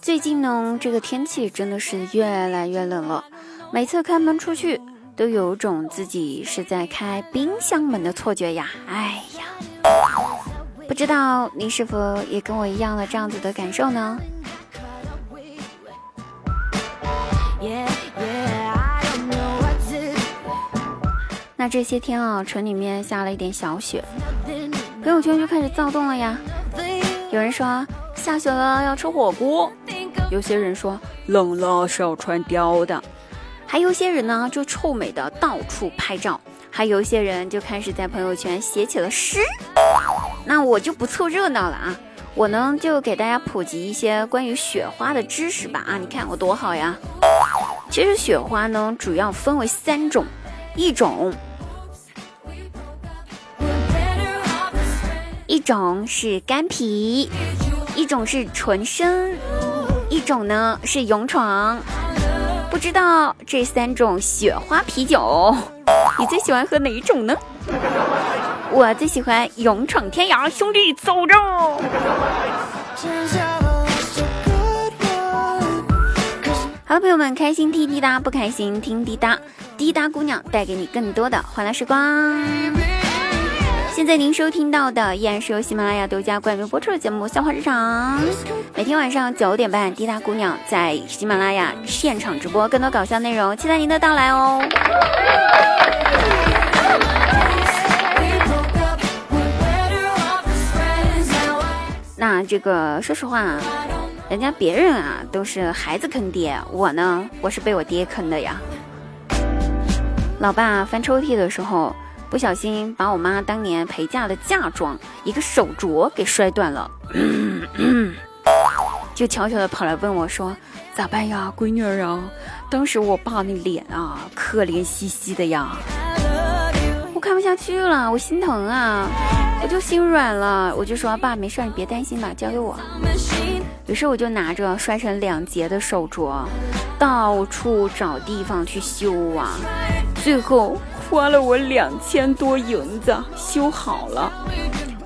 最近呢，这个天气真的是越来越冷了。每次开门出去，都有种自己是在开冰箱门的错觉呀！哎呀，不知道你是否也跟我一样的这样子的感受呢？那这些天啊，城里面下了一点小雪，朋友圈就开始躁动了呀。有人说下雪了要吃火锅。有些人说冷了是要穿貂的，还有些人呢就臭美的到处拍照，还有一些人就开始在朋友圈写起了诗。那我就不凑热闹了啊，我呢就给大家普及一些关于雪花的知识吧啊，你看我多好呀！其实雪花呢主要分为三种，一种一种是干皮，一种是纯生。一种呢是勇闯，知道这三种雪花啤酒，你最喜欢喝哪一种呢？我最喜欢勇闯天涯，兄弟走着。好了，朋友们，开心听滴答，不开心听滴答，滴答姑娘带给你更多的欢乐时光。现在您收听到的依然是由喜马拉雅独家冠名播出的节目《笑话日常》，每天晚上九点半，滴答姑娘在喜马拉雅现场直播更多搞笑内容，期待您的到来哦。那这个说实话，人家别人啊都是孩子坑爹，我呢我是被我爹坑的呀。老爸翻抽屉的时候。不小心把我妈当年陪嫁的嫁妆一个手镯给摔断了，就悄悄的跑来问我说：“咋办呀，闺女儿啊？”当时我爸那脸啊，可怜兮兮的呀，我看不下去了，我心疼啊，我就心软了，我就说：“爸，没事，你别担心吧，交给我。”于是我就拿着摔成两截的手镯，到处找地方去修啊，最后。花了我两千多银子修好了，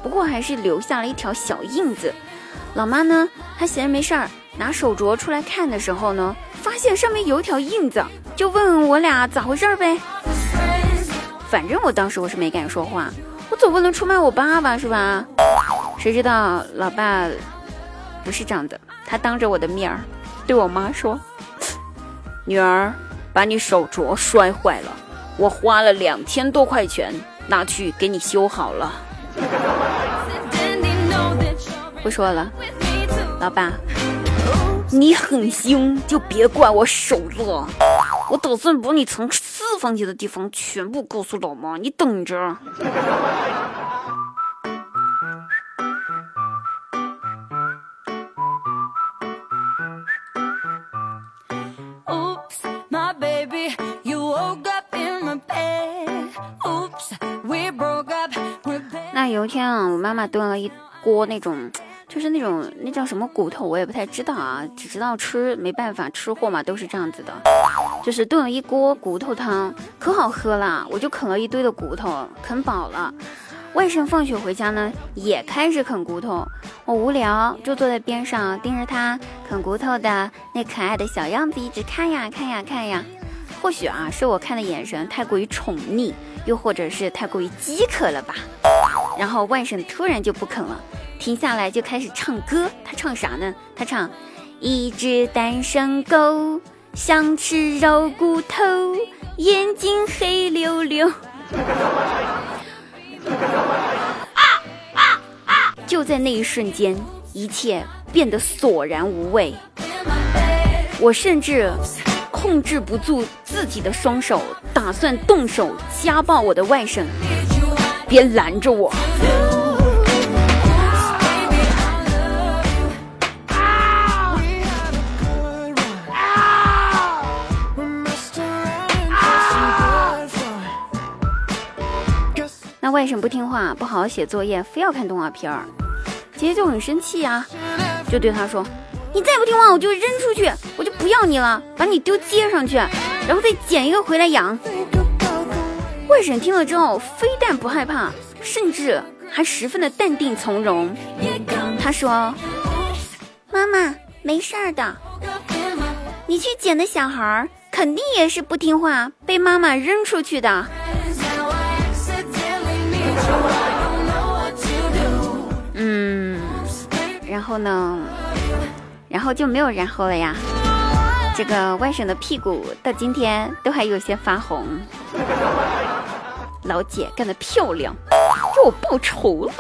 不过还是留下了一条小印子。老妈呢，她闲着没事儿，拿手镯出来看的时候呢，发现上面有一条印子，就问我俩咋回事呗。反正我当时我是没敢说话，我总不能出卖我爸爸是吧？谁知道老爸不是这样的，他当着我的面儿对我妈说：“女儿，把你手镯摔坏了。”我花了两千多块钱拿去给你修好了。不说了，老爸，你狠心就别怪我手了。我打算把你藏私房钱的地方全部告诉老妈，你等着。Oops, my baby. 有一天啊，我妈妈炖了一锅那种，就是那种那叫什么骨头，我也不太知道啊，只知道吃，没办法，吃货嘛都是这样子的，就是炖了一锅骨头汤，可好喝了，我就啃了一堆的骨头，啃饱了。外甥放学回家呢，也开始啃骨头，我无聊就坐在边上盯着他啃骨头的那可爱的小样子，一直看呀看呀看呀。或许啊，是我看的眼神太过于宠溺，又或者是太过于饥渴了吧。然后外甥突然就不啃了，停下来就开始唱歌。他唱啥呢？他唱：一只单身狗想吃肉骨头，眼睛黑溜溜。啊啊啊就在那一瞬间，一切变得索然无味。我甚至控制不住自己的双手，打算动手家暴我的外甥。别拦着我！那外甥不听话，不好好写作业，非要看动画片儿。姐姐就很生气呀，就对他说：“你再不听话，我就扔出去，我就不要你了，把你丢街上去，然后再捡一个回来养。”外甥听了之后，非但不害怕，甚至还十分的淡定从容。他说：“妈妈，没事儿的，你去捡的小孩儿肯定也是不听话，被妈妈扔出去的。”嗯，然后呢？然后就没有然后了呀。这个外甥的屁股到今天都还有些发红。老姐干得漂亮，给我报仇了。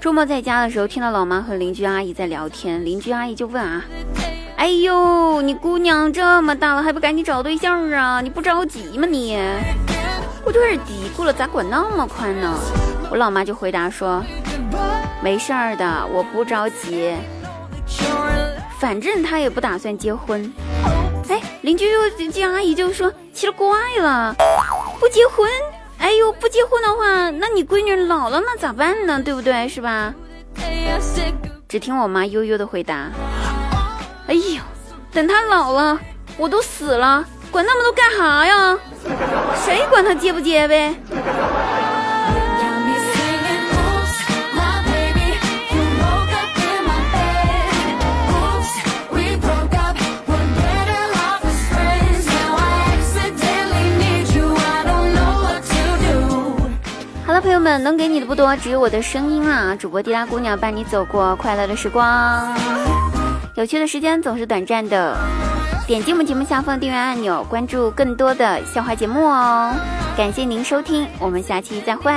周末在家的时候，听到老妈和邻居阿姨在聊天，邻居阿姨就问啊：“哎呦，你姑娘这么大了，还不赶紧找对象啊？你不着急吗你？”我就开始嘀咕了，咋管那么宽呢？我老妈就回答说：“没事儿的，我不着急，反正他也不打算结婚。”哎，邻居就这阿姨就说：“奇了怪了，不结婚？哎呦，不结婚的话，那你闺女老了那咋办呢？对不对？是吧？”只听我妈悠悠的回答：“哎呦，等他老了，我都死了，管那么多干哈呀？谁管他结不结呗？”友们，能给你的不多，只有我的声音啊！主播滴答姑娘伴你走过快乐的时光，有趣的时间总是短暂的。点击我们节目下方订阅按钮，关注更多的笑话节目哦！感谢您收听，我们下期再会。